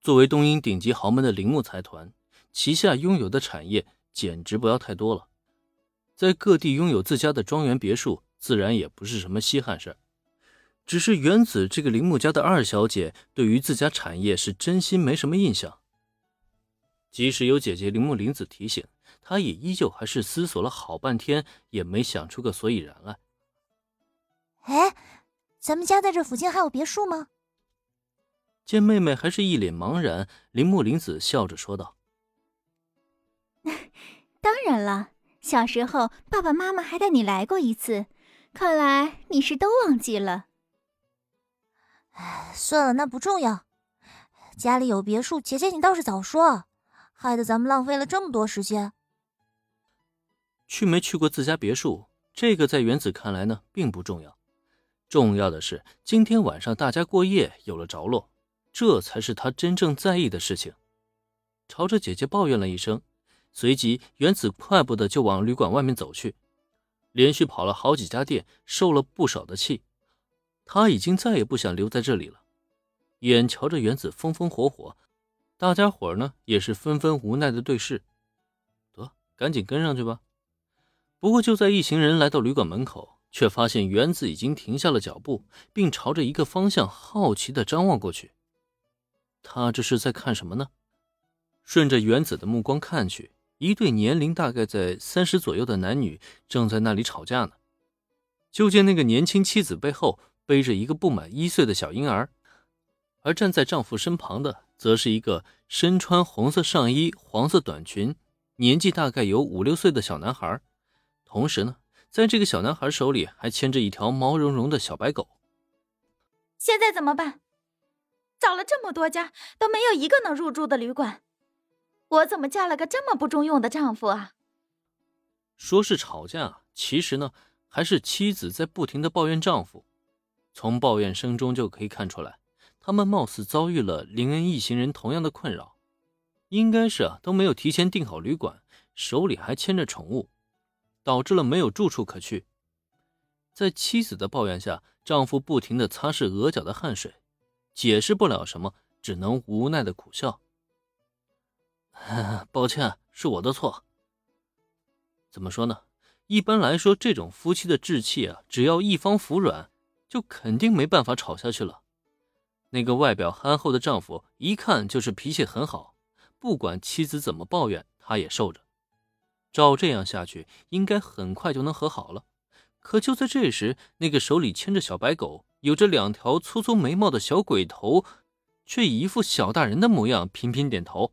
作为东瀛顶级豪门的铃木财团，旗下拥有的产业简直不要太多了，在各地拥有自家的庄园别墅，自然也不是什么稀罕事只是原子这个铃木家的二小姐，对于自家产业是真心没什么印象。即使有姐姐铃木林子提醒，她也依旧还是思索了好半天，也没想出个所以然来。哎，咱们家在这附近还有别墅吗？见妹妹还是一脸茫然，铃木玲子笑着说道：“ 当然了，小时候爸爸妈妈还带你来过一次，看来你是都忘记了。”哎，算了，那不重要。家里有别墅，姐姐你倒是早说，害得咱们浪费了这么多时间。去没去过自家别墅，这个在原子看来呢，并不重要。重要的是今天晚上大家过夜有了着落。这才是他真正在意的事情。朝着姐姐抱怨了一声，随即原子快步的就往旅馆外面走去，连续跑了好几家店，受了不少的气。他已经再也不想留在这里了。眼瞧着原子风风火火，大家伙呢也是纷纷无奈的对视。得，赶紧跟上去吧。不过就在一行人来到旅馆门口，却发现原子已经停下了脚步，并朝着一个方向好奇的张望过去。他这是在看什么呢？顺着原子的目光看去，一对年龄大概在三十左右的男女正在那里吵架呢。就见那个年轻妻子背后背着一个不满一岁的小婴儿，而站在丈夫身旁的，则是一个身穿红色上衣、黄色短裙、年纪大概有五六岁的小男孩。同时呢，在这个小男孩手里还牵着一条毛茸茸的小白狗。现在怎么办？找了这么多家，都没有一个能入住的旅馆，我怎么嫁了个这么不中用的丈夫啊？说是吵架，其实呢，还是妻子在不停的抱怨丈夫。从抱怨声中就可以看出来，他们貌似遭遇了林恩一行人同样的困扰，应该是啊都没有提前订好旅馆，手里还牵着宠物，导致了没有住处可去。在妻子的抱怨下，丈夫不停的擦拭额角的汗水。解释不了什么，只能无奈的苦笑。抱歉，是我的错。怎么说呢？一般来说，这种夫妻的志气啊，只要一方服软，就肯定没办法吵下去了。那个外表憨厚的丈夫，一看就是脾气很好，不管妻子怎么抱怨，他也受着。照这样下去，应该很快就能和好了。可就在这时，那个手里牵着小白狗。有着两条粗粗眉毛的小鬼头，却一副小大人的模样，频频点头。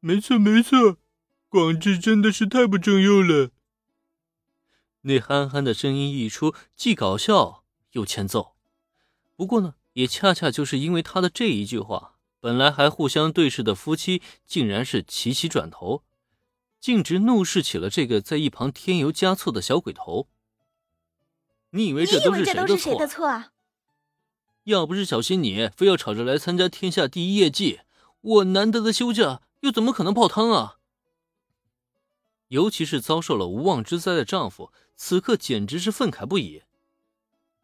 没错，没错，广志真的是太不中用了。那憨憨的声音一出，既搞笑又欠揍。不过呢，也恰恰就是因为他的这一句话，本来还互相对视的夫妻，竟然是齐齐转头，径直怒视起了这个在一旁添油加醋的小鬼头。你以为这都是谁的错啊？要不是小心你非要吵着来参加天下第一业绩，我难得的休假又怎么可能泡汤啊？尤其是遭受了无妄之灾的丈夫，此刻简直是愤慨不已。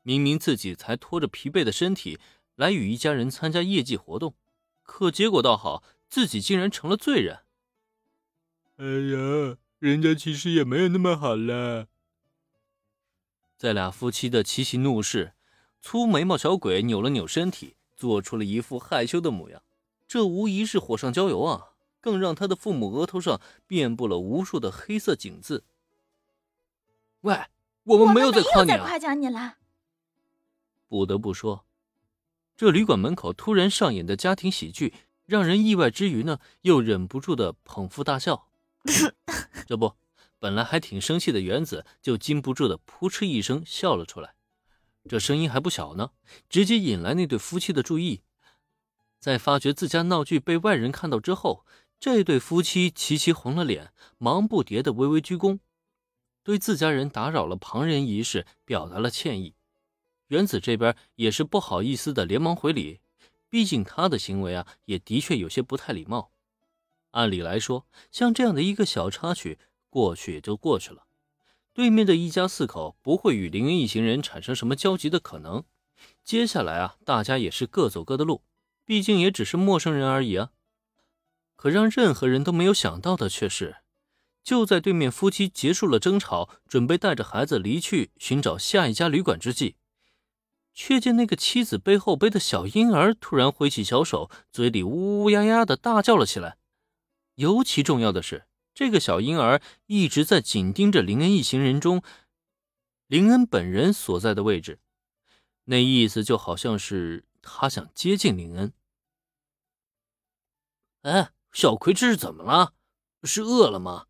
明明自己才拖着疲惫的身体来与一家人参加业绩活动，可结果倒好，自己竟然成了罪人。哎呀，人家其实也没有那么好了。在俩夫妻的齐齐怒视，粗眉毛小鬼扭了扭身体，做出了一副害羞的模样。这无疑是火上浇油啊！更让他的父母额头上遍布了无数的黑色井字。喂，我们没有在夸你啊！夸奖你了。不得不说，这旅馆门口突然上演的家庭喜剧，让人意外之余呢，又忍不住的捧腹大笑。这不。本来还挺生气的原子，就禁不住的扑哧一声笑了出来，这声音还不小呢，直接引来那对夫妻的注意。在发觉自家闹剧被外人看到之后，这对夫妻齐齐红了脸，忙不迭的微微鞠躬，对自家人打扰了旁人一事表达了歉意。原子这边也是不好意思的，连忙回礼，毕竟他的行为啊，也的确有些不太礼貌。按理来说，像这样的一个小插曲。过去也就过去了，对面的一家四口不会与林恩一行人产生什么交集的可能。接下来啊，大家也是各走各的路，毕竟也只是陌生人而已啊。可让任何人都没有想到的却是，就在对面夫妻结束了争吵，准备带着孩子离去寻找下一家旅馆之际，却见那个妻子背后背的小婴儿突然挥起小手，嘴里呜呜呀呀的大叫了起来。尤其重要的是，这个小婴儿一直在紧盯着林恩一行人中林恩本人所在的位置，那意思就好像是他想接近林恩。哎。小葵这是怎么了？是饿了吗？